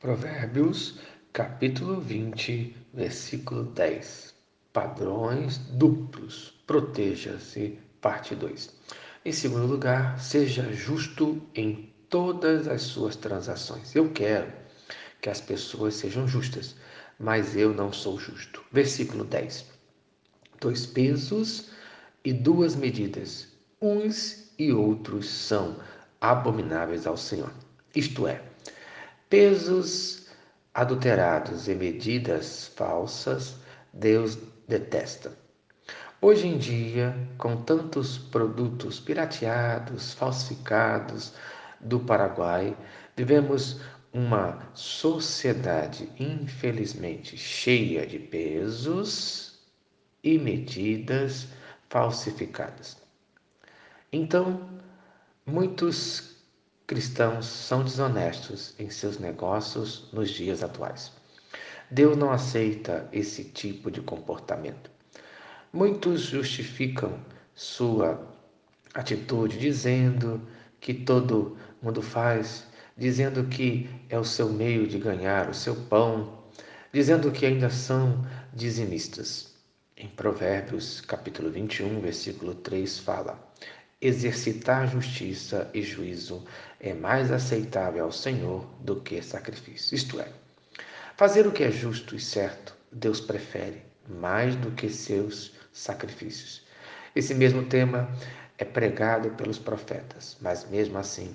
Provérbios, capítulo 20, versículo 10. Padrões duplos. Proteja-se, parte 2. Em segundo lugar, seja justo em todas as suas transações. Eu quero que as pessoas sejam justas, mas eu não sou justo. Versículo 10. Dois pesos e duas medidas, uns e outros são abomináveis ao Senhor. Isto é, Pesos adulterados e medidas falsas, Deus detesta. Hoje em dia, com tantos produtos pirateados, falsificados do Paraguai, vivemos uma sociedade, infelizmente, cheia de pesos e medidas falsificadas. Então, muitos cristãos são desonestos em seus negócios nos dias atuais. Deus não aceita esse tipo de comportamento. Muitos justificam sua atitude dizendo que todo mundo faz, dizendo que é o seu meio de ganhar o seu pão, dizendo que ainda são dizimistas. Em Provérbios, capítulo 21, versículo 3 fala: exercitar justiça e juízo é mais aceitável ao Senhor do que sacrifício. Isto é, fazer o que é justo e certo, Deus prefere mais do que seus sacrifícios. Esse mesmo tema é pregado pelos profetas, mas mesmo assim,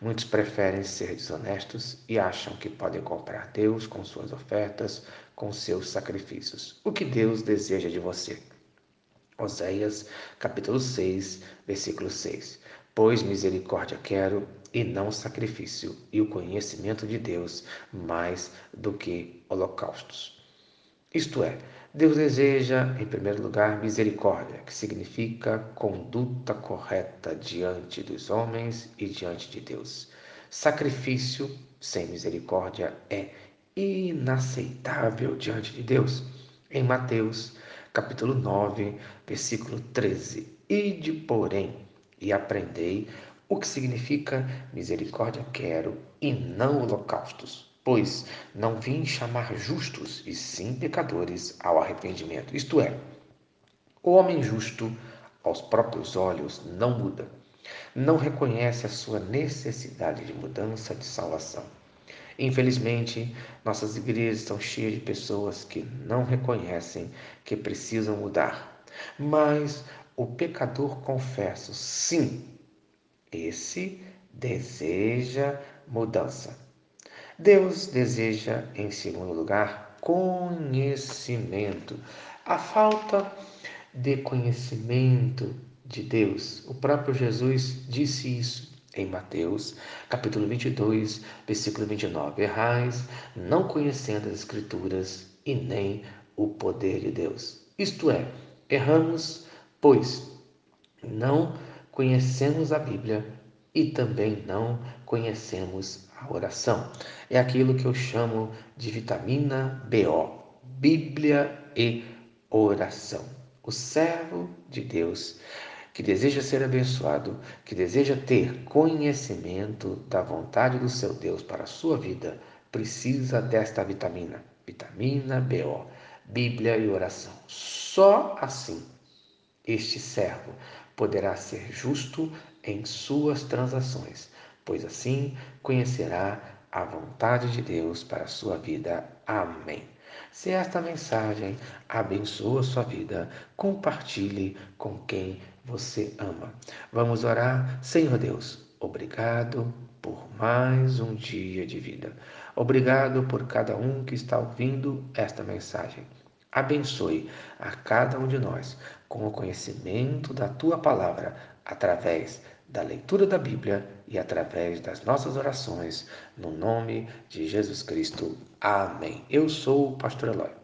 muitos preferem ser desonestos e acham que podem comprar Deus com suas ofertas, com seus sacrifícios. O que Deus deseja de você? Oséias, capítulo 6, versículo 6. Pois misericórdia quero e não sacrifício, e o conhecimento de Deus mais do que holocaustos. Isto é, Deus deseja, em primeiro lugar, misericórdia, que significa conduta correta diante dos homens e diante de Deus. Sacrifício sem misericórdia é inaceitável diante de Deus. Em Mateus capítulo 9, versículo 13. Ide, porém, e aprendei o que significa misericórdia quero e não holocaustos, pois não vim chamar justos e sim pecadores ao arrependimento. Isto é, o homem justo aos próprios olhos não muda, não reconhece a sua necessidade de mudança, de salvação. Infelizmente, nossas igrejas estão cheias de pessoas que não reconhecem que precisam mudar. Mas o pecador confesso, sim, esse deseja mudança. Deus deseja, em segundo lugar, conhecimento. A falta de conhecimento de Deus, o próprio Jesus disse isso em Mateus, capítulo 22, versículo 29. Errais, não conhecendo as Escrituras e nem o poder de Deus. Isto é, erramos, pois não conhecemos a Bíblia e também não conhecemos a oração. É aquilo que eu chamo de vitamina BO, Bíblia e oração. O servo de Deus que deseja ser abençoado, que deseja ter conhecimento da vontade do seu Deus para a sua vida, precisa desta vitamina, vitamina BO, Bíblia e oração. Só assim este servo poderá ser justo em suas transações, pois assim conhecerá a vontade de Deus para a sua vida. Amém. Se esta mensagem abençoa sua vida, compartilhe com quem você ama. Vamos orar, Senhor Deus. Obrigado por mais um dia de vida. Obrigado por cada um que está ouvindo esta mensagem. Abençoe a cada um de nós com o conhecimento da tua palavra através da leitura da Bíblia e através das nossas orações, no nome de Jesus Cristo. Amém. Eu sou o pastor Eloy.